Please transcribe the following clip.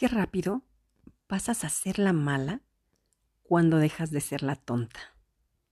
qué rápido pasas a ser la mala cuando dejas de ser la tonta.